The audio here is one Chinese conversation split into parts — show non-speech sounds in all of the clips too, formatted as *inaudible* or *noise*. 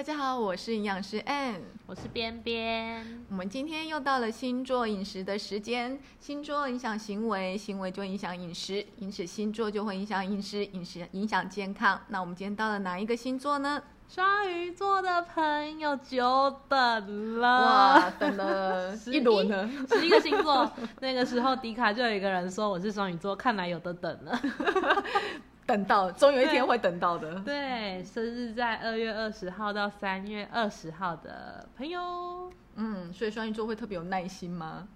大家好，我是营养师 Ann，我是边边。我们今天又到了星座饮食的时间。星座影响行为，行为就影响饮食，因此星座就会影响饮食，饮食影响健康。那我们今天到了哪一个星座呢？双鱼座的朋友久等了，哇，等了一轮呢，十一个星座。那个时候迪卡就有一个人说我是双鱼座，看来有的等了。*laughs* 等到，总有一天会等到的。对，生日在二月二十号到三月二十号的朋友，嗯，所以双鱼座会特别有耐心吗？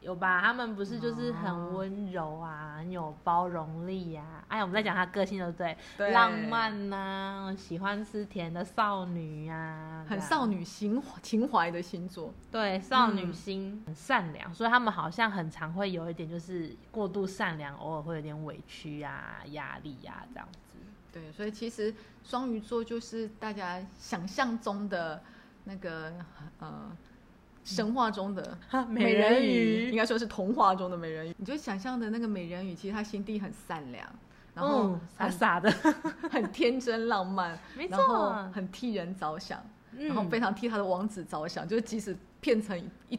有吧？他们不是就是很温柔啊，很有包容力呀。哎呀，我们在讲他个性，对不对？对，浪漫呐，喜欢吃甜的少女呀，很少女心情怀的星座。对，少女心很善良，所以他们好像很常会有一点就是过度善良，偶尔会有点委屈啊、压力呀这样子。对，所以其实双鱼座就是大家想象中的那个呃。神话中的美人鱼，应该说是童话中的美人鱼。你就想象的那个美人鱼，其实她心地很善良，然后傻傻的，*laughs* 很天真浪漫，*laughs* 没错，很替人着想，然后非常替他的王子着想，就是即使变成一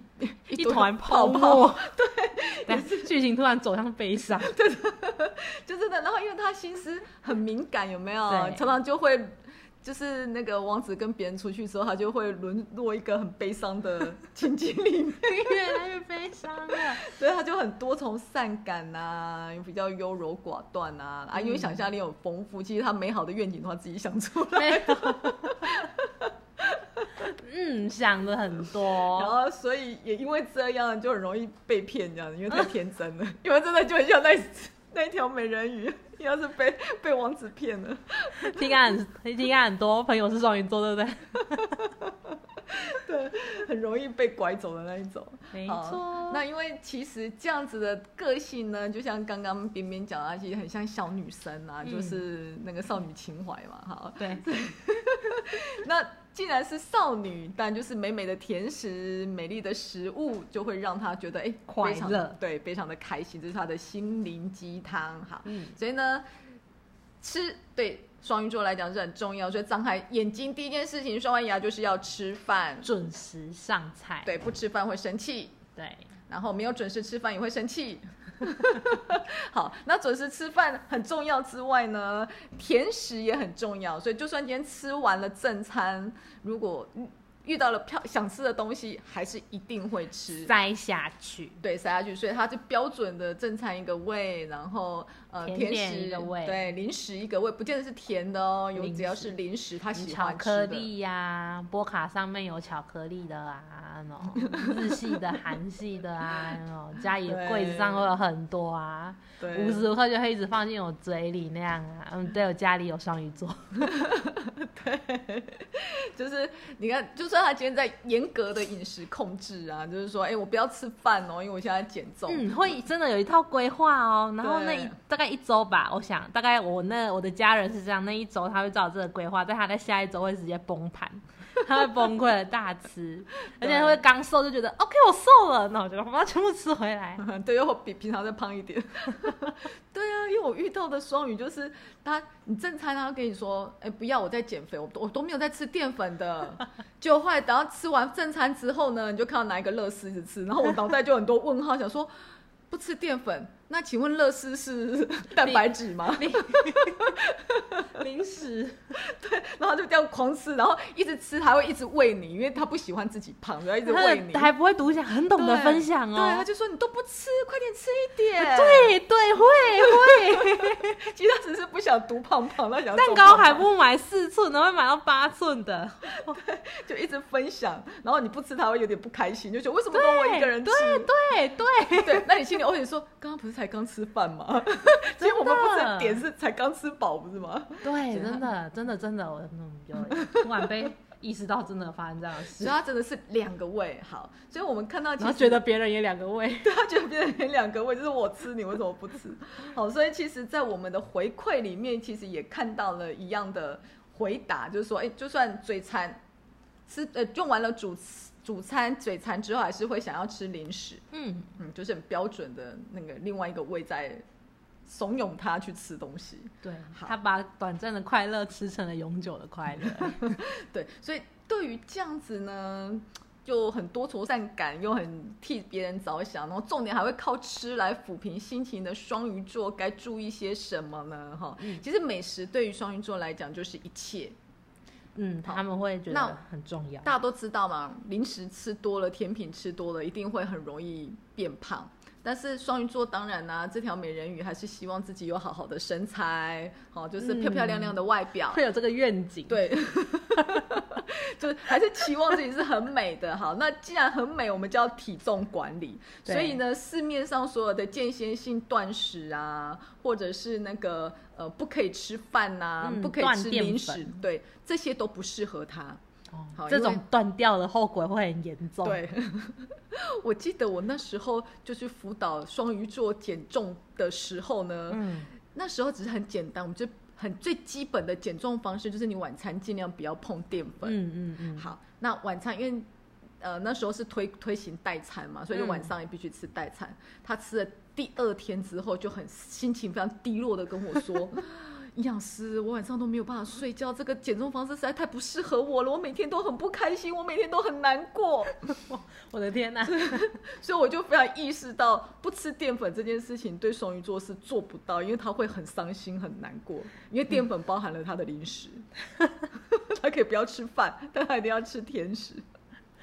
一团泡沫，*laughs* 对，但是剧情突然走向悲伤，对，就是的。然后因为她心思很敏感，有没有？常常就会。就是那个王子跟别人出去之后，他就会沦落一个很悲伤的情景里面，越来越悲伤了。所以他就很多愁善感呐，又比较优柔寡断呐，啊，因为想象力很丰富，其实他美好的愿景都他自己想出来。嗯，想的很多，然后所以也因为这样就很容易被骗，这样因为太天真了，*laughs* 因为真的就很像那那条美人鱼。要是被被王子骗了，*laughs* 听感很听案很多朋友是双鱼座，对不对？*laughs* 对，很容易被拐走的那一种。没错。那因为其实这样子的个性呢，就像刚刚边边讲啊，其实很像小女生啊，就是那个少女情怀嘛。哈，对。*laughs* 那既然是少女，但就是美美的甜食、美丽的食物，就会让她觉得哎快乐，对，非常的开心，这是她的心灵鸡汤。哈，嗯，所以呢，吃对。双鱼座来讲是很重要，所以张开眼睛第一件事情，刷完牙就是要吃饭，准时上菜。对，不吃饭会生气。对，然后没有准时吃饭也会生气。*laughs* 好，那准时吃饭很重要之外呢，甜食也很重要。所以就算今天吃完了正餐，如果遇到了漂想吃的东西，还是一定会吃。塞下去。对，塞下去，所以它是标准的正餐一个胃，然后呃甜食一个胃，对零食一个胃，不见得是甜的哦，有只要是零食，他喜欢巧克力呀，波卡上面有巧克力的啊，那种 *laughs* 日系的、韩系的啊，那种家里柜子上会有很多啊，无时无刻就会一直放进我嘴里那样啊。嗯，对我家里有双鱼座，*laughs* 对，就是你看，就。算他今天在严格的饮食控制啊，就是说，哎，我不要吃饭哦，因为我现在减重。嗯，会真的有一套规划哦。然后那一大概一周吧，我想大概我那我的家人是这样，那一周他会照这个规划，但他在下一周会直接崩盘。他会崩溃的大吃，而且会刚瘦就觉得 OK 我瘦了，那我就把它全部吃回来。*laughs* 对，又比平常再胖一点。*laughs* 对啊，因为我遇到的双鱼就是他，你正餐他跟你说，哎，不要我在减肥，我我都没有在吃淀粉的。就后来等到吃完正餐之后呢，你就看到拿一个乐事一直吃，然后我脑袋就很多问号，想说不吃淀粉。那请问乐事是 *laughs* 蛋白质吗？零 *laughs* 食，对，然后就这样狂吃，然后一直吃，还会一直喂你，因为他不喜欢自己胖，然后一直喂你，还不会独享，很懂得分享哦。对，他就说你都不吃，快点吃一点。对对，会会，*laughs* 其实他只是不想独胖胖，他想蛋糕还不买四寸的，会买到八寸的，对，就一直分享，然后你不吃，他会有点不开心，就觉得为什么都我一个人吃？对对对对，那你心里偶尔说，刚刚不是才。才刚吃饭吗？*laughs* 其实我们不是点是才刚吃饱，不是吗？对，真的，真的，真的，我嗯，有突然被意识到，真的发生这样的事。所以他真的是两个胃，好，所以我们看到，他觉得别人也两个胃，*laughs* 对他觉得别人也两个胃，就是我吃你为什么不吃？*laughs* 好，所以其实，在我们的回馈里面，其实也看到了一样的回答，就是说，哎，就算嘴馋，吃呃用完了主食。主餐嘴馋之后，还是会想要吃零食。嗯嗯，就是很标准的那个另外一个胃在怂恿他去吃东西。对他把短暂的快乐吃成了永久的快乐。*laughs* 对，所以对于这样子呢，就很多愁善感，又很替别人着想，然后重点还会靠吃来抚平心情的双鱼座，该注意些什么呢？哈、嗯其实美食对于双鱼座来讲就是一切，嗯，他们会觉那得很重要。大家都知道嘛，零食吃多了，甜品吃多了，一定会很容易变胖。但是双鱼座当然啦、这条美人鱼还是希望自己有好好的身材，好、就是漂漂亮亮的外表。会有这个愿景，，对，*laughs* 就是还是期望自己是很美的。好，那既然很美，我们就要体重管理。所以呢，市面上所有的间歇性断食啊，或者是那个呃不可以吃饭呐、嗯不可以吃零食，对，这些都不适合他。哦好这种断掉的后果会很严重。，对，*laughs* 我记得我那时候就是辅导双鱼座减重的时候呢，嗯，那时候只是很简单，我们就很最基本的减重方式就是你晚餐尽量不要碰淀粉。嗯嗯嗯，好，那晚餐因为呃那时候是推推行代餐嘛，所以晚上也必须吃代餐。他吃了第二天之后就很心情非常低落的跟我说。*laughs* 营养师，我晚上都没有办法睡觉，这个减重方式实在太不适合我了。我每天都很不开心，我每天都很难过，*laughs* 我的天哪、*laughs* 所以我就非常意识到，不吃淀粉这件事情对双鱼座是做不到，因为他会很伤心、很难过，因为淀粉包含了他的零食，他可以不要吃饭，但他一定要吃甜食。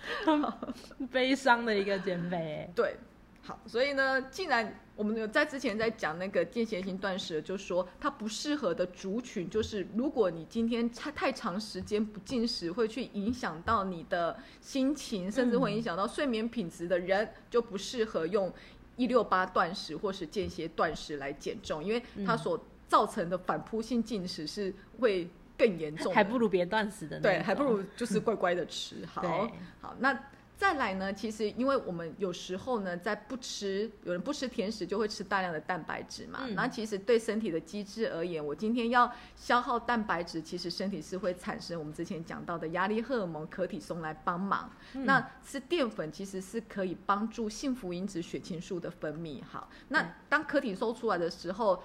*laughs* 悲伤的一个减肥。欸，*laughs* 对，好，所以呢，既然我们有在之前在讲那个间歇性断食，就说它不适合的族群，就是如果你今天太太长时间不进食，会去影响到你的心情，甚至会影响到睡眠品质的人，就不适合用一六八断食或是间歇断食来减重，因为它所造成的反扑性进食是会更严重，还不如别断食的那对，还不如就是乖乖的吃。好，*laughs* 好，那再来呢？其实因为我们有时候呢，在不吃，有人不吃甜食，就会吃大量的蛋白质嘛。嗯那其实对身体的机制而言，我今天要消耗蛋白质，其实身体是会产生我们之前讲到的压力荷尔蒙可体松来帮忙。嗯那吃淀粉其实是可以帮助幸福因子血清素的分泌。好，嗯那当可体松出来的时候。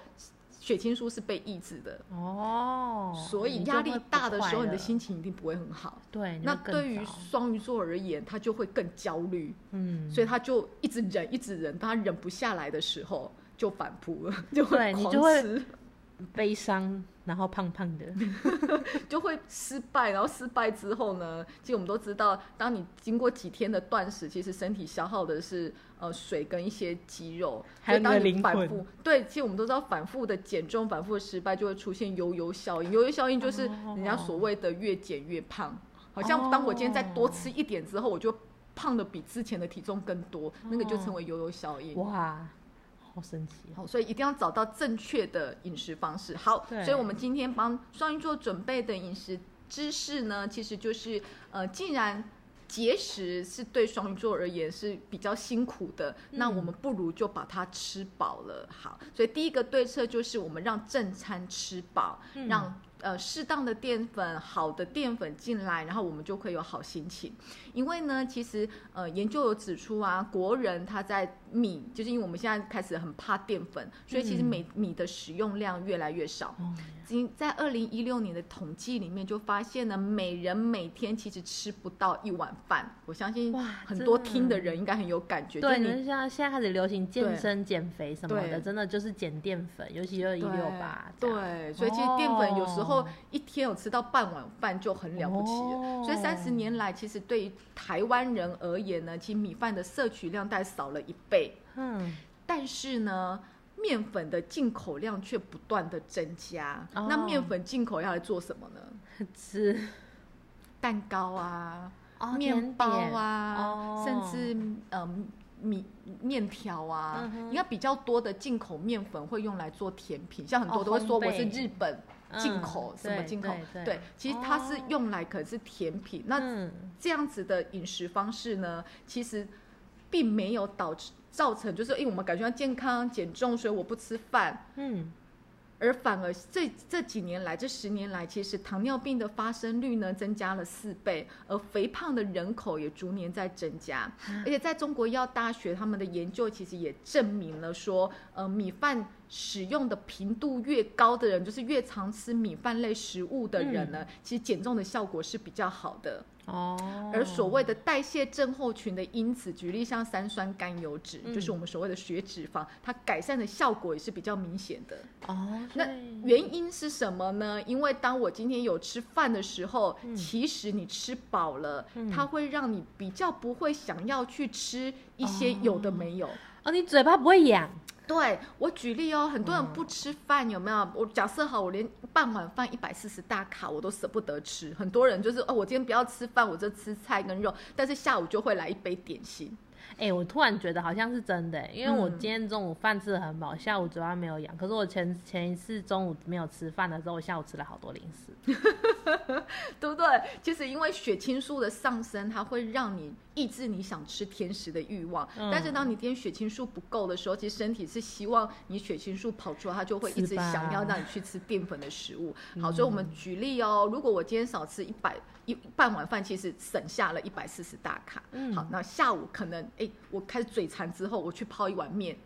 血清素是被抑制的，哦，所以压力大的时候，你的心情一定不会很好。对，那对于双鱼座而言，他就会更焦虑，嗯，所以他就一直忍，一直忍，当他忍不下来的时候，就反扑了，就会狂吃，悲伤，然后胖胖的，*laughs* 就会失败。然后失败之后呢，其实我们都知道，当你经过几天的断食，其实身体消耗的是呃水跟一些肌肉，还有当你反复对，其实我们都知道，反复的减重、反复的失败，就会出现悠悠效应。悠悠效应就是哦人家所谓的越减越胖。好像当我今天再多吃一点之后，我就胖的比之前的体重更多，那个就称为悠悠效应。哇，好神奇哦，好，所以一定要找到正确的饮食方式。好，所以我们今天帮双鱼座准备的饮食知识呢，其实就是呃，既然节食是对双鱼座而言是比较辛苦的，那我们不如就把它吃饱了。好，所以第一个对策就是我们让正餐吃饱，嗯让呃适当的淀粉、好的淀粉进来，然后我们就可以有好心情。因为呢，其实呃研究有指出啊，国人他在米，就是因为我们现在开始很怕淀粉，所以其实每米米的使用量越来越少。哦，今在二零一六年的统计里面就发现呢，每人每天其实吃不到一碗饭。我相信哇很多听的人应该很有感觉。对，就你你像现在开始流行健身、减肥什么的，真的就是减淀粉，尤其就是一六八，对，所以其实淀粉有时候哦一天有吃到半碗饭就很了不起了。哦所以三十年来，其实对于台湾人而言呢，其实米饭的摄取量大概少了一倍，嗯，但是呢。面粉的进口量却不断的增加，哦。那面粉进口要来做什么呢？吃。蛋糕啊，哦面包啊，哦。甚至嗯米面条啊，嗯哼。应该比较多的进口面粉会用来做甜品，像很多哦都会说我是日本进嗯口、什么进口，对对。其实它是哦用来可能是甜品。那嗯。这样子的饮食方式呢，其实并没有导致造成就是，因为我们感觉到健康减重，所以我不吃饭，嗯，而反而这这几年来，这十年来，其实糖尿病的发生率呢增加了四倍，而肥胖的人口也逐年在增加。而且在中国医药大学他们的研究其实也证明了说，呃，米饭使用的频度越高的人，就是越常吃米饭类食物的人呢，其实减重的效果是比较好的。哦，而所谓的代谢症候群的因子，举例像三酸甘油脂，就是我们所谓的血脂肪，它改善的效果也是比较明显的。哦，那原因是什么呢？因为当我今天有吃饭的时候，其实你吃饱了，它会让你比较不会想要去吃一些有的没有。哦，你嘴巴不会痒。对我举例哦，很多人不吃饭有没有？我假设好，我连半碗饭一百四十大卡我都舍不得吃。很多人就是哦，我今天不要吃饭，我就吃菜跟肉，但是下午就会来一杯点心。哎，我突然觉得好像是真的，因为我今天中午饭吃的很饱，下午嘴巴没有痒。可是我前前一次中午没有吃饭的时候，我下午吃了好多零食，*laughs* 对不对？其实因为血清素的上升，它会让你抑制你想吃甜食的欲望。但是当你今天血清素不够的时候，其实身体是希望你血清素跑出来，它就会一直想要让你去吃淀粉的食物。好，所以我们举例哦，如果我今天少吃一百。一半碗饭其实省下了一百四十大卡。嗯，好，那下午可能哎，我开始嘴馋之后，我去泡一碗面，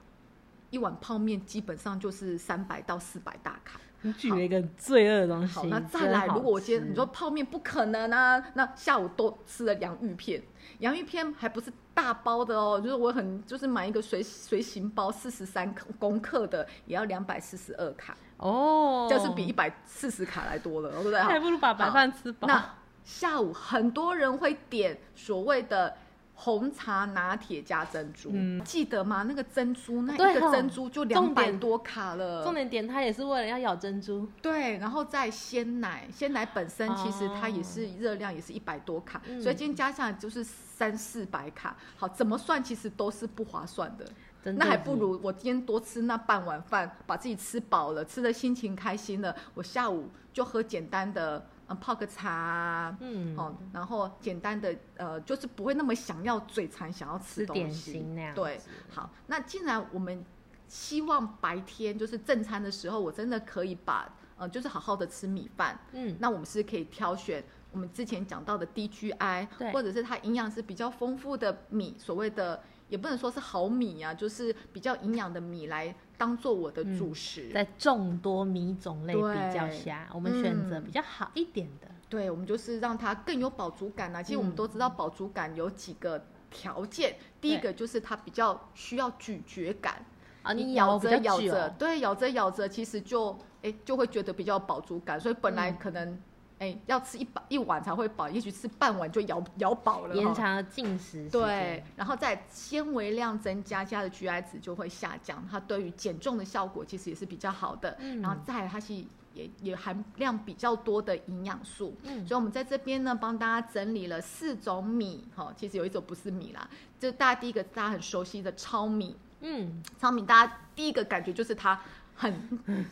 一碗泡面基本上就是三百到四百大卡。你举了一个罪恶的东西。好，那再来，如果我今天你说泡面不可能啊，那下午都吃了洋芋片，洋芋片还不是大包的哦，就是我很就是买一个随随行包四十三公克的，也要两百四十二卡。哦，就是比一百四十卡来多了，对不对？还不如把白饭吃饱。那下午很多人会点所谓的红茶拿铁加珍珠，记得吗？那个珍珠，那一个珍珠就两百多卡了。重点点它也是为了要咬珍珠。对，然后再鲜奶，鲜奶本身其实它也是热量也是一百多卡，所以今天加上来就是三四百卡。好，怎么算其实都是不划算的。那还不如我今天多吃那半碗饭，把自己吃饱了，吃的心情开心了，我下午就喝简单的。嗯，泡个茶，嗯，哦，然后简单的，呃，就是不会那么想要嘴馋，想要吃点心那样。对，好，那既然我们希望白天就是正餐的时候，我真的可以把，呃，就是好好的吃米饭，嗯，那我们是可以挑选我们之前讲到的 DGI，或者是它营养是比较丰富的米，所谓的。也不能说是好米啊，就是比较营养的米来当做我的主食。在众多米种类比较下，我们选择比较好一点的。对，我们就是让它更有饱足感啊。其实我们都知道饱足感有几个条件，第一个就是它比较需要咀嚼感啊，你咬着咬着，对，咬着咬着，其实就哎就会觉得比较饱足感。所以本来可能。哎，要吃一饱一碗才会饱，也许吃半碗就咬 *laughs* 咬饱了。延长进食。对，然后在纤维量增加，加的 GI 值就会下降，它对于减重的效果其实也是比较好的。嗯。然后再它是也也含量比较多的营养素。嗯。所以我们在这边呢，帮大家整理了四种米，哈，其实有一种不是米啦，就大家第一个大家很熟悉的糙米。嗯。糙米大家第一个感觉就是它。*laughs* 很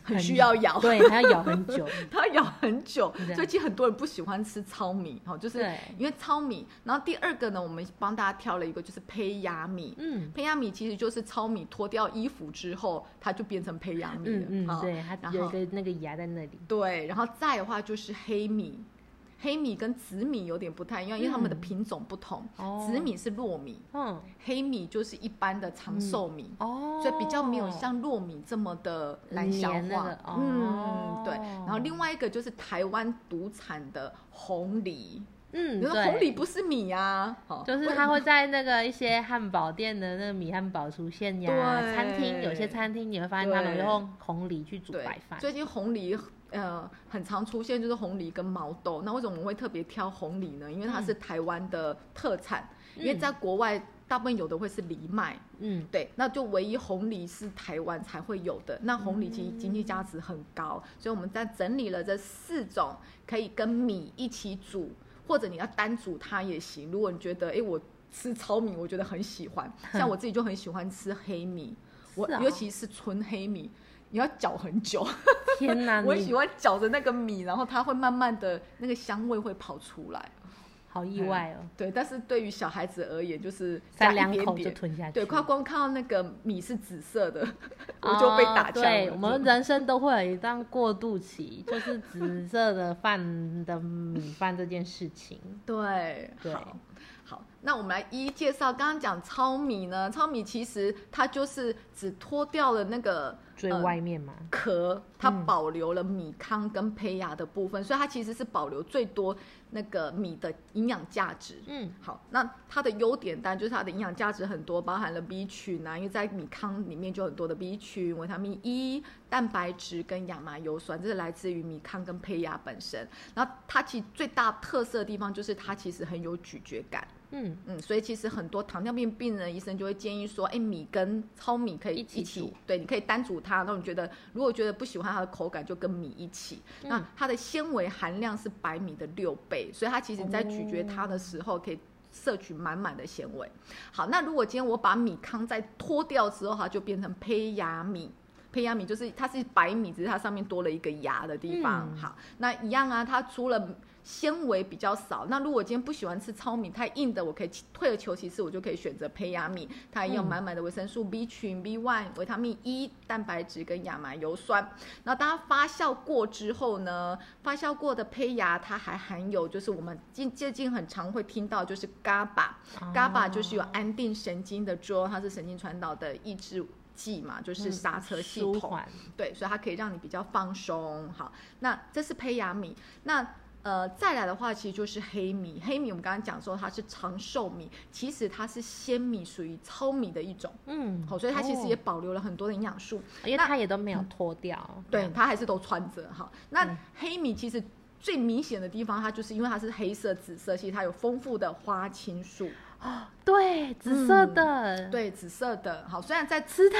很需要咬，对，它要咬很久，*laughs* 它要咬很久，所以其实很多人不喜欢吃糙米，哈，就是因为糙米。然后第二个呢，我们帮大家挑了一个，就是胚芽米。嗯，胚芽米其实就是糙米脱掉衣服之后，它就变成胚芽米了。嗯嗯，对，它有一个那个芽在那里。对，然后再的话就是黑米。黑米跟紫米有点不太一样，因为它们的品种不同。紫米是糯米，嗯，黑米就是一般的长寿米，哦，所以比较没有像糯米这么的难消化。嗯，对。然后另外一个就是台湾独产的红梨，嗯，对，红梨不是米呀，就是它会在那个一些汉堡店的那个米汉堡出现呀。餐厅有些餐厅你会发现他们用红梨去煮白饭。最近红梨。呃，很常出现就是红梨跟毛豆。那为什么我们会特别挑红梨呢？因为它是台湾的特产。因为在国外，大部分有的会是藜麦。嗯，对。那就唯一红梨是台湾才会有的。那红梨其实经济价值很高，所以我们在整理了这四种，可以跟米一起煮，或者你要单煮它也行。如果你觉得，哎，我吃糙米，我觉得很喜欢。像我自己就很喜欢吃黑米，我尤其是纯黑米。你要搅很久，天哪！*laughs* 我喜欢搅着那个米，然后它会慢慢的那个香味会跑出来，好意外哦，对，但是对于小孩子而言，就是三加两口就。吞下去。对，快光看到那个米是紫色的，*laughs* 我就被打枪了。哦对，我们人生都会有一段过渡期，就是紫色的饭的米饭这件事情。*laughs* 对，对好，那我们来一一介绍。刚刚讲糙米呢，糙米其实它就是只脱掉了那个最呃外面嘛，壳，它嗯保留了米糠跟胚芽的部分，所以它其实是保留最多那个米的营养价值。嗯，好，那它的优点当然就是它的营养价值很多，包含了 B 群啊，因为在米糠里面就很多的 B 群、维他命 E、蛋白质跟亚麻油酸，这是来自于米糠跟胚芽本身。然后它其实最大特色的地方就是它其实很有咀嚼感。嗯，嗯，所以其实很多糖尿病病人，医生就会建议说，哎，米跟糙米可以一一起煮对，你可以单煮它。那你觉得，如果觉得不喜欢它的口感，就跟米一起。嗯那它的纤维含量是白米的六倍，所以它其实你在咀嚼它的时候，可以摄取满满的纤维。好，那如果今天我把米糠再脱掉之后，它就变成胚芽米。胚芽米就是它是白米，只是它上面多了一个芽的地方。嗯。好，那一样啊，它除了纤维比较少，那如果今天不喜欢吃糙米太硬的，我可以退而求其次，我就可以选择胚芽米，它也有嗯满满的维生素 B 群、B one、维他命 E、蛋白质跟亚麻油酸。那当它发酵过之后呢，发酵过的胚芽它还含有就是我们近最近很常会听到就是 GABA，GABA 就是有安定神经的作用，它是神经传导的抑制剂嘛，就是刹车系统。对，所以它可以让你比较放松。好，那这是胚芽米。那呃，再来的话，其实就是黑米。黑米我们刚刚讲说它是长寿米，其实它是鲜米，属于糙米的一种。嗯，好，所以它其实也哦保留了很多的营养素。因为它也都没有脱掉，对，它还是都穿着哈。那嗯黑米其实最明显的地方，它就是因为它是黑色、紫色系，它有丰富的花青素，*gasps* 对，紫色嗯的，，对，紫色的。好，虽然在吃它，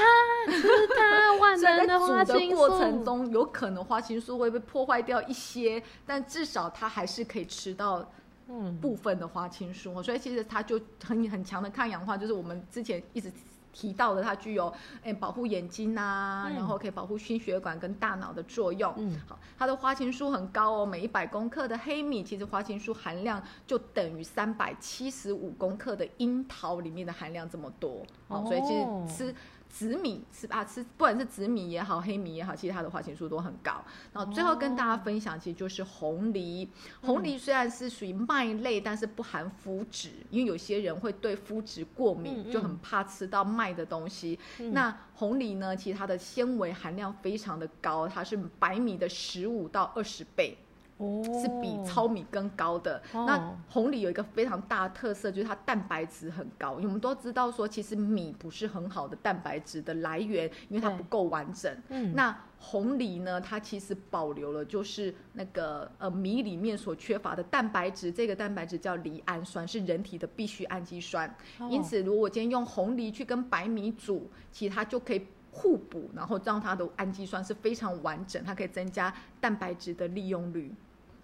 吃它，*laughs* 万能的花青素。过程，中，有可能花青素会被破坏掉一些，但至少它还是可以吃到嗯，部分的花青素，所以其实它就很很强的抗氧化，就是我们之前一直提到的，它具有诶、保护眼睛啊，嗯然后可以保护心血管跟大脑的作用。嗯，好，它的花青素很高哦，每一百公克的黑米，其实花青素含量就等于三百七十五公克的樱桃里面的含量这么多。哦，所以其哦实吃。紫米吃啊吃，不管是紫米也好，黑米也好，其实它的花青素都很高。然后最后跟大家分享，其实就是红梨。红梨虽然是属于麦类，但是不含麸质，因为有些人会对麸质过敏，就很怕吃到麦的东西。嗯那红梨呢，其实它的纤维含量非常的高，它是白米的十五到二十倍。哦，是比糙米更高的。哦那红梨有一个非常大的特色，就是它蛋白质很高。我们都知道说，其实米不是很好的蛋白质的来源，因为它不够完整。嗯，那红梨呢，它其实保留了就是那个呃米里面所缺乏的蛋白质，这个蛋白质叫离氨酸，是人体的必需氨基酸。哦因此，如果我今天用红梨去跟白米煮，其实它就可以互补，然后让它的氨基酸是非常完整，它可以增加蛋白质的利用率。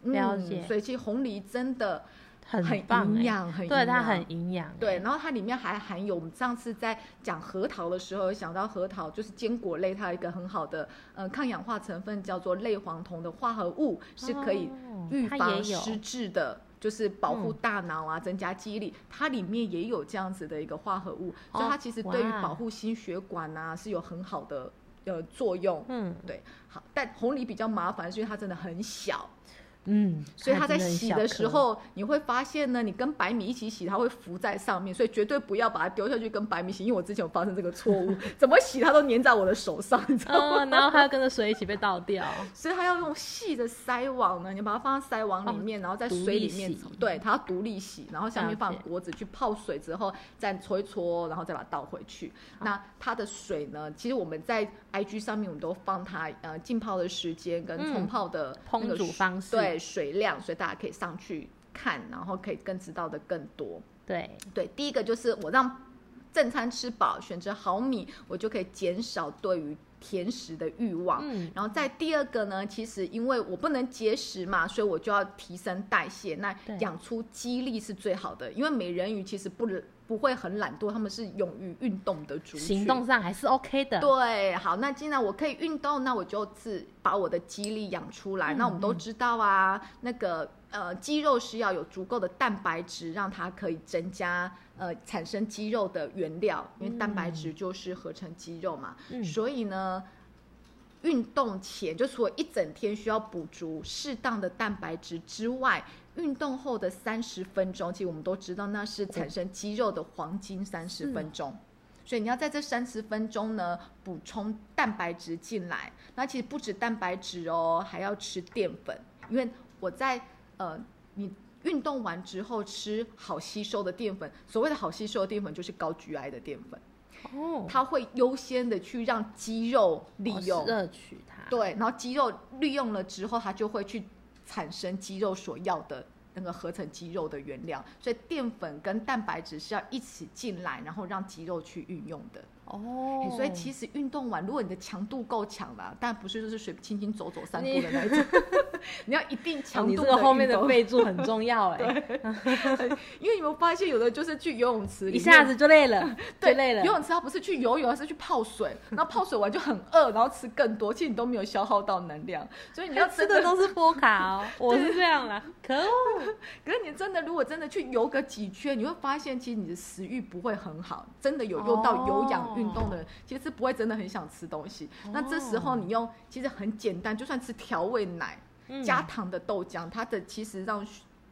嗯了解所以其实红梨真的很营养，很对，它很营养欸，对，然后它里面还含有我们上次在讲核桃的时候，有想到核桃就是坚果类，它有一个很好的呃抗氧化成分叫做类黄酮的化合物，是可以哦预防失智的。就是保护嗯大脑啊，增加记忆力，它里面也有这样子的一个化合物，所以哦它其实对于保护心血管啊是有很好的呃作用。嗯对，好，但红梨比较麻烦，是因为它真的很小，嗯，所以它在洗的时候，你会发现呢，你跟白米一起洗，它会浮在上面，所以绝对不要把它丢下去跟白米洗，因为我之前有发生这个错误，*laughs* 怎么洗它都粘在我的手上，你知道吗？嗯，然后它要跟着水一起被倒掉，*laughs* 所以它要用细的筛网呢，你把它放在筛网里面，然后在水里面对，它要独立洗，然后下面放锅子去泡水之后再搓一搓，然后再把它倒回去。那它的水呢，其实我们在 IG 上面我们都放它呃浸泡的时间跟嗯冲泡的那烹个方式对水量，所以大家可以上去看，然后可以更知道的更多。对，对，第一个就是我让正餐吃饱，选择好米，我就可以减少对于甜食的欲望。嗯，然后再第二个呢，其实因为我不能节食嘛，所以我就要提升代谢。那养出肌力是最好的，因为美人鱼其实不不会很懒惰，他们是勇于运动的族群。行动上还是 OK 的。对，好，那既然我可以运动，那我就自把我的肌力养出来。嗯那我们都知道啊，那个呃，肌肉是要有足够的蛋白质，让它可以增加呃产生肌肉的原料，因为蛋白质就是合成肌肉嘛。嗯所以呢，运动前就除了一整天需要补足适当的蛋白质之外，运动后的三十分钟，其实我们都知道那是产生肌肉的黄金三十分钟。所以你要在这三十分钟呢补充蛋白质进来。那其实不止蛋白质哦，还要吃淀粉，因为我在呃你运动完之后吃好吸收的淀粉，所谓的好吸收的淀粉就是高 GI 的淀粉，哦，它会优先的去让肌肉利用。摄取它。对，然后肌肉利用了之后，它就会去产生肌肉所要的那个合成肌肉的原料，所以淀粉跟蛋白质是要一起进来，然后让肌肉去运用的。哦欸，所以其实运动完，如果你的强度够强啦，但不是就是随轻轻走走散步的那一种，*laughs* 你要一定哦强度你这个后面的，备注很重要哎，*laughs* 因为你们发现，有的就是去游泳池，一下子就累了，*laughs* 对累了游。泳池它不是去游泳，而是去泡水，然后泡水完就很饿，然后吃更多，其实你都没有消耗到能量，所以你要吃的都是波卡哦，我是这样啦，可恶！可是你真的如果真的去游个几圈，你会发现其实你的食欲不会很好。真的有用到有氧运动的人，其实不会真的很想吃东西。那这时候你用其实很简单，就算吃调味奶、嗯加糖的豆浆，它的其实让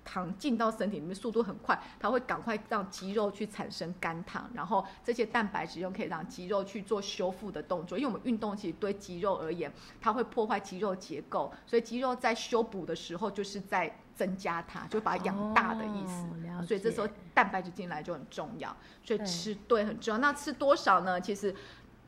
糖进到身体里面速度很快，它会赶快让肌肉去产生肝糖，然后这些蛋白质又可以让肌肉去做修复的动作。因为我们运动其实对肌肉而言，它会破坏肌肉结构，所以肌肉在修补的时候就是在增加它，就把它养大的意思。哦所以这时候蛋白质进来就很重要，所以吃对很重要。那吃多少呢？其实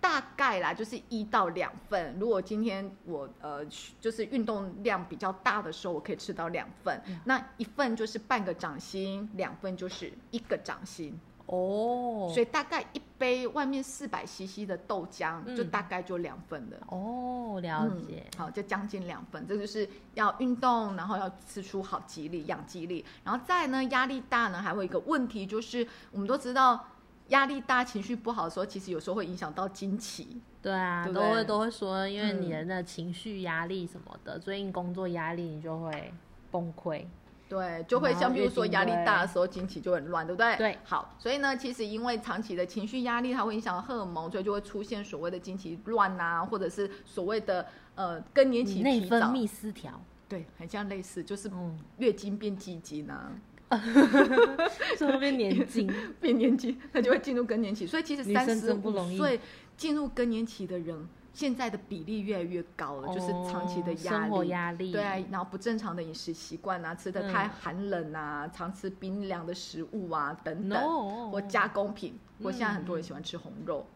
大概啦，就是一到两份。如果今天我呃就是运动量比较大的时候，我可以吃到两份。嗯那一份就是半个掌心，两份就是一个掌心。哦，所以大概一杯外面四百 CC 的豆浆，嗯就大概就两份了。哦，了解嗯，好，就将近两份，这就是要运动，然后要吃出好肌力、养肌力，然后再呢，压力大呢，还会有一个问题，就是我们都知道，压力大、情绪不好的时候，其实有时候会影响到经期。对啊，对对都会都会说，因为你人的那情绪压力什么的，最近工作压力，你就会崩溃。对，就会像比如说压力大的时候，经期就很乱，对不对？对好，所以呢，其实因为长期的情绪压力，它会影响荷尔蒙，所以就会出现所谓的经期乱啊，或者是所谓的呃更年期内。分泌失调，对，很像类似，就是嗯，月经变季经啊。*laughs* 最后变年轻，*laughs* 变年轻，他就会进入更年期。所以其实三十五岁进入更年期的人，现在的比例越来越高了，就是长期的哦压生活力。压力，对啊，然后不正常的饮食习惯啊，吃的太嗯寒冷啊，常吃冰凉的食物啊，等等 No 或加工品，或现在很多人嗯喜欢吃红肉。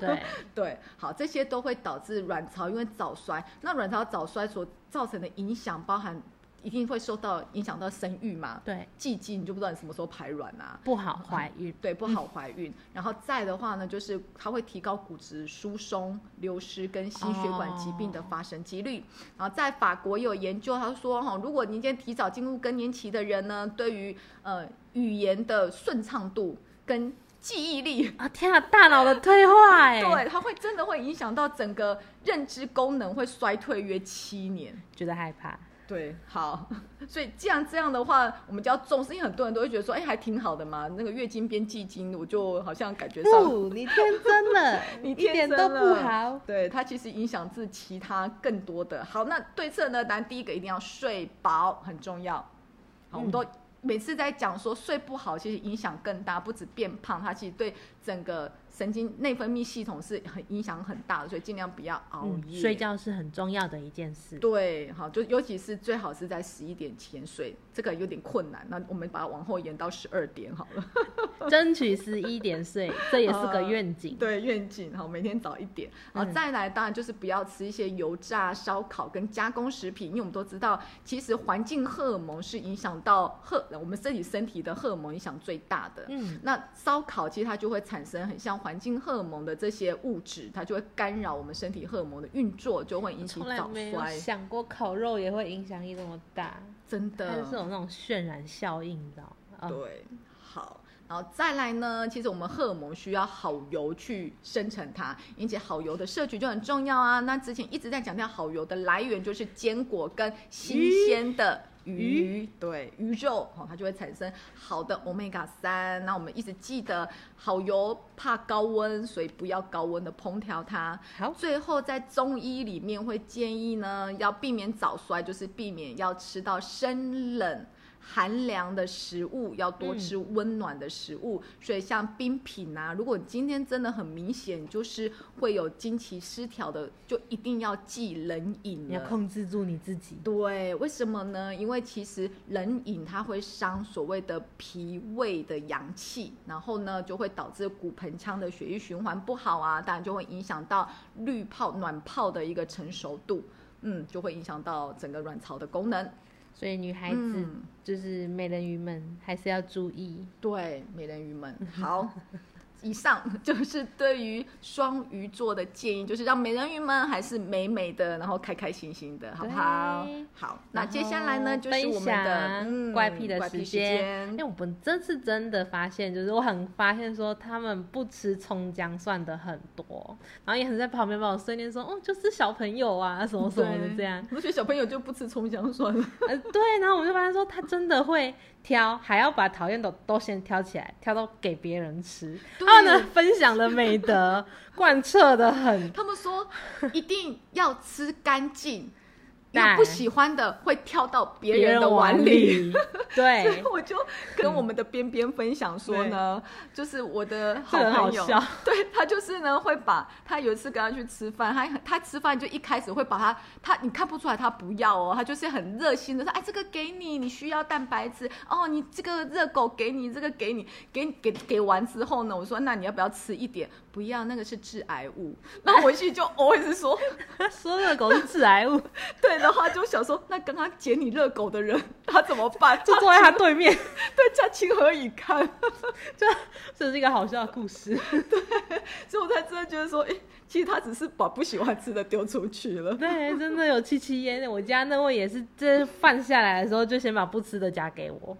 对，*laughs* 对，好，这些都会导致卵巢因为早衰，那卵巢早衰所造成的影响，包含一定会受到影响到生育嘛，对，季经你就不知道你什么时候排卵啊，不好怀孕，*laughs* 对，不好怀孕。然后再的话呢，就是它会提高骨质疏松、流失跟心血管疾病的发生几率。然后在法国有研究，他说哈，如果您今天提早进入更年期的人呢，对于呃语言的顺畅度跟记忆力。啊，天啊，大脑的退化，*laughs* 哎，对，它会真的会影响到整个认知功能，会衰退约七年。觉得害怕，对，好，所以既然这样的话，我们就要重视，因为很多人都会觉得说，哎，还挺好的嘛，那个月经变季经，我就好像感觉上不，你天真了，*laughs* 你一点都不好，对它其实影响至其他更多的。好，那对策呢？当然第一个一定要睡饱，很重要。好，我们都每次在讲说睡不好，其实影响更大，不止变胖，它其实对整个神经内分泌系统是很影响很大的，所以尽量不要熬嗯，夜。睡觉是很重要的一件事，对，好，就尤其是最好是在十一点前睡，这个有点困难。那我们把它往后延到十二点好了。*laughs* 争取十一点睡，这也是个愿景。对，愿景好，每天早一点。好，嗯再来当然就是不要吃一些油炸、烧烤跟加工食品，因为我们都知道，其实环境荷尔蒙是影响到荷我们身体身体的荷尔蒙影响最大的。嗯，那烧烤其实它就会产生很像环境荷尔蒙的这些物质，它就会干扰我们身体荷尔蒙的运作，就会引起早衰。想过烤肉也会影响力这么大，真的，它是有那种渲染效应，你知道对，好，然后再来呢，其实我们荷尔蒙需要好油去生成它，因此好油的摄取就很重要啊。那之前一直在强调好油的来源就是坚果跟新鲜的。鱼对鱼肉哦，它就会产生好的 omega 三。那我们一直记得，好油怕高温，所以不要高温的烹调它。好，最后在中医里面会建议呢，要避免早衰，就是避免要吃到生冷。寒凉的食物要多吃温暖的食物，所以像冰品啊，如果今天真的很明显就是会有经期失调的，就一定要忌冷饮你要控制住你自己。对，为什么呢？因为其实冷饮它会伤所谓的脾胃的阳气，然后呢就会导致骨盆腔的血液循环不好啊，当然就会影响到滤泡暖泡的一个成熟度，嗯，就会影响到整个卵巢的功能。所以女孩子就是美人鱼们还是要注意。对，美人鱼们好。*laughs* 以上 *laughs* 就是对于双鱼座的建议，就是让美人鱼们还是美美的，然后开开心心的，好不好？好，那接下来呢，就是我们的怪癖的时间。因为我们这次真的发现，就是我很发现说他们不吃葱姜蒜的很多，然后也很在旁边帮我碎念说，哦，就是小朋友啊，什么什么的这样。我觉得小朋友就不吃葱姜蒜。呃，对，然后我就发现说他真的会。挑还要把讨厌的都先挑起来，挑到给别人吃。他们的分享的美德 *laughs* 贯彻的很。他们说一定要吃干净。有不喜欢的会跳到别人的碗里，*laughs* 对，所以我就跟我们的边边分享说呢，就是我的好朋友，*laughs* 对他就是呢会把他有一次跟他去吃饭，他他吃饭就一开始会把他他你看不出来他不要哦，他就是很热心的说，哎这个给你，你需要蛋白质哦，你这个热狗给你，这个给你，给给给完之后呢，我说那你要不要吃一点？不要，那个是致癌物。那回去就 *laughs* always 说说热狗是致癌物，对。的话就想说，那刚刚捡你热狗的人他怎么办？就坐在他对面，*laughs* 对，这情何以堪？*laughs* 这 *laughs* 这是一个好笑的故事。对，所以我才真的觉得说，哎，其实他只是把不喜欢吃的丢出去了。对，真的有七七烟。我家那位也是，这饭下来的时候就先把不吃的夹给我。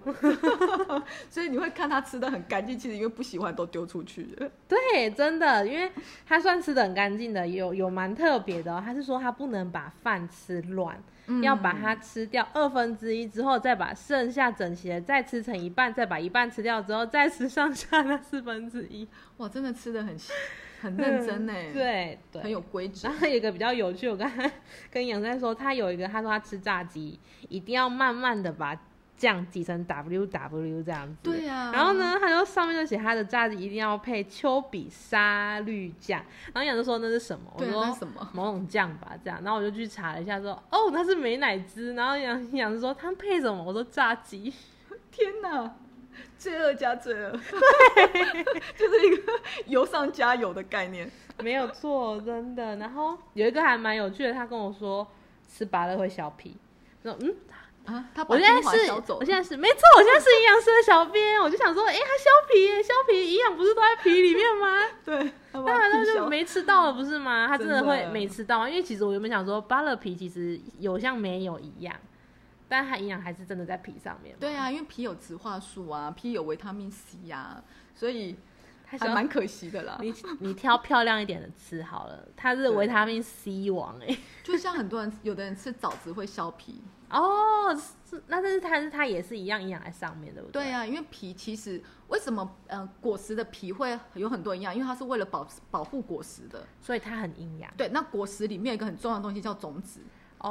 所以你会看他吃的很干净，其实因为不喜欢都丢出去了。对，真的，因为他算吃的很干净的，有有蛮特别的。他是说他不能把饭吃乱。要把它吃掉二分之一之后，再把剩下整齐的再吃成一半，再把一半吃掉之后，再吃剩下那四分之一。哇，真的吃的很很 *laughs* 认真呢。对，很有规矩。然后有一个比较有趣，我刚才 *laughs* 跟杨在说，他有一个，他说他吃炸鸡一定要慢慢的把。酱挤成 W W 这样子，对啊。然后呢，他就上面就写他的炸鸡一定要配丘比沙律酱。然后杨就说那是什么？我说什么？某种酱吧，这样。然后我就去查了一下，说哦，那是美乃滋。然后杨杨就说他配什么？我说炸鸡。*laughs* 天哪，罪恶加罪恶，*laughs* 对，*laughs* 就是一个油上加油的概念，没有错，真的。然后有一个还蛮有趣的，他跟我说吃拔了会削皮，说嗯。啊，他我现在是，我现在是，没错，我现在是营养师的小编，我就想说，哎，他削皮，削皮营养不是都在皮里面吗？*laughs* 对，当然他就没吃到了，不是吗？他真的会没吃到吗？因为其实我原本想说，扒了皮其实有像没有一样，但它营养还是真的在皮上面。对啊，因为皮有植化素啊，皮有维他命 C 啊，所以还蛮可惜的啦。你你挑漂亮一点的吃好了，它是维他命 C 王哎，*laughs* 就像很多人有的人吃枣子会削皮。哦，是那但是它是它也是一样营养在上面，对不对？对啊，因为皮其实为什么呃果实的皮会有很多营养？因为它是为了保保护果实的，所以它很营养。对，那果实里面有一个很重要的东西叫种子，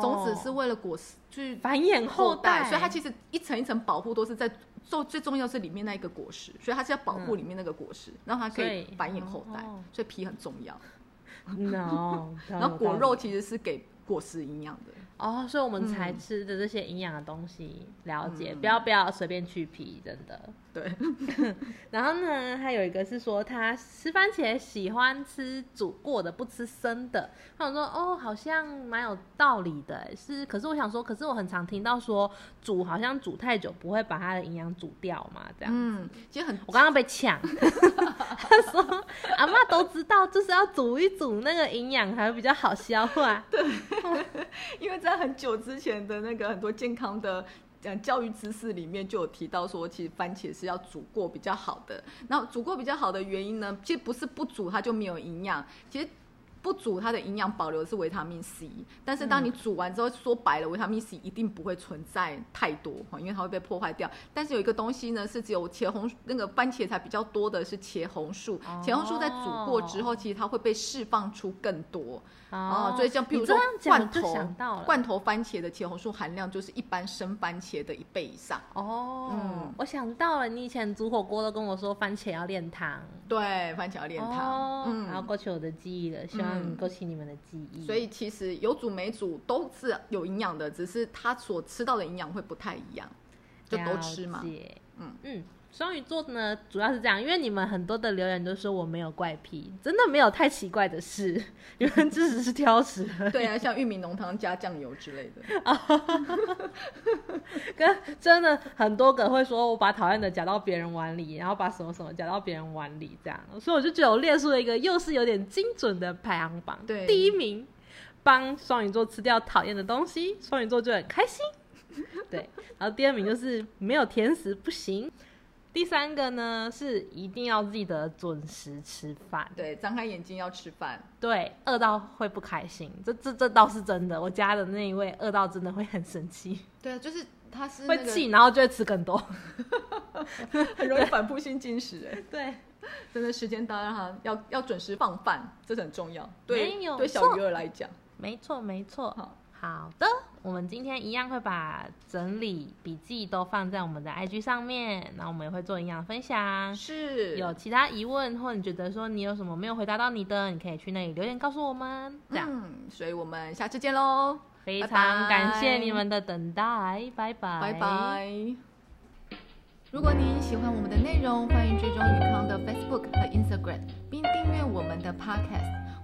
种子是为了果实去繁衍后代，所以它其实一层一层保护都是在做最重要是里面那一个果实，所以它是要保护里面那个果实，让它可以繁衍后代，所以皮很重要。No，*laughs* 然后果肉其实是给果实营养的。哦，所以我们才吃的这些营养的东西，了解，不要不要随便去皮，真的。对。*laughs* 然后呢，还有一个是说，他吃番茄喜欢吃煮过的，不吃生的。他想说，哦，好像蛮有道理的，是。可是我想说，可是我很常听到说，煮好像煮太久不会把它的营养煮掉嘛，这样。嗯，其实很，我刚刚被抢。他说，阿妈都知道，就是要煮一煮，那个营养才会比较好消化。*laughs* 对，因为。在很久之前的那个很多健康的讲教育知识里面就有提到说，其实番茄是要煮过比较好的。那煮过比较好的原因呢，其实不是不煮它就没有营养，其实。不煮它的营养保留是维他命 C，但是当你煮完之后，说白了，维他命 C 一定不会存在太多哈，因为它会被破坏掉。但是有一个东西呢，是只有茄红那个番茄才比较多的是茄红素，茄红素在煮过之后，其实它会被释放出更多。哦，所以像比如说罐头罐头番茄的茄红素含量就是一般生番茄的一倍以上。哦，嗯，我想到了，你以前煮火锅都跟我说番茄要炼糖。对，番茄要炼糖。嗯，然后过去我的记忆了，希望勾起你们的记忆。所以其实有煮没煮都是有营养的，只是他所吃到的营养会不太一样，就都吃嘛。嗯嗯。双鱼座呢，主要是这样，因为你们很多的留言都说我没有怪癖，真的没有太奇怪的事，*laughs* 你们只是是挑食。对啊，像玉米浓汤加酱油之类的。*laughs* 跟真的很多个会说我把讨厌的夹到别人碗里，然后把什么什么夹到别人碗里，这样，所以我就觉得我列出了一个又是有点精准的排行榜。对，第一名帮双鱼座吃掉讨厌的东西，双鱼座就很开心。*laughs* 对，然后第二名就是没有甜食不行。第三个呢是一定要记得准时吃饭，对，张开眼睛要吃饭，对，饿到会不开心，这这这倒是真的。我家的那一位饿到真的会很生气，对啊，就是他是会气，然后就会吃更多，*laughs* 很容易反复性进食，哎，*laughs* 对，真的时间到让他要要准时放饭，这是很重要，对，对小鱼儿来讲，没错没错，好。好的，我们今天一样会把整理笔记都放在我们的 IG 上面，然后我们也会做营养分享。是，有其他疑问或你觉得说你有什么没有回答到你的，你可以去那里留言告诉我们。这样，所以我们下次见喽！非常感谢你们的等待，拜拜，拜拜。如果您喜欢我们的内容，欢迎追踪宇康的 Facebook 和 Instagram，并订阅我们的 Podcast。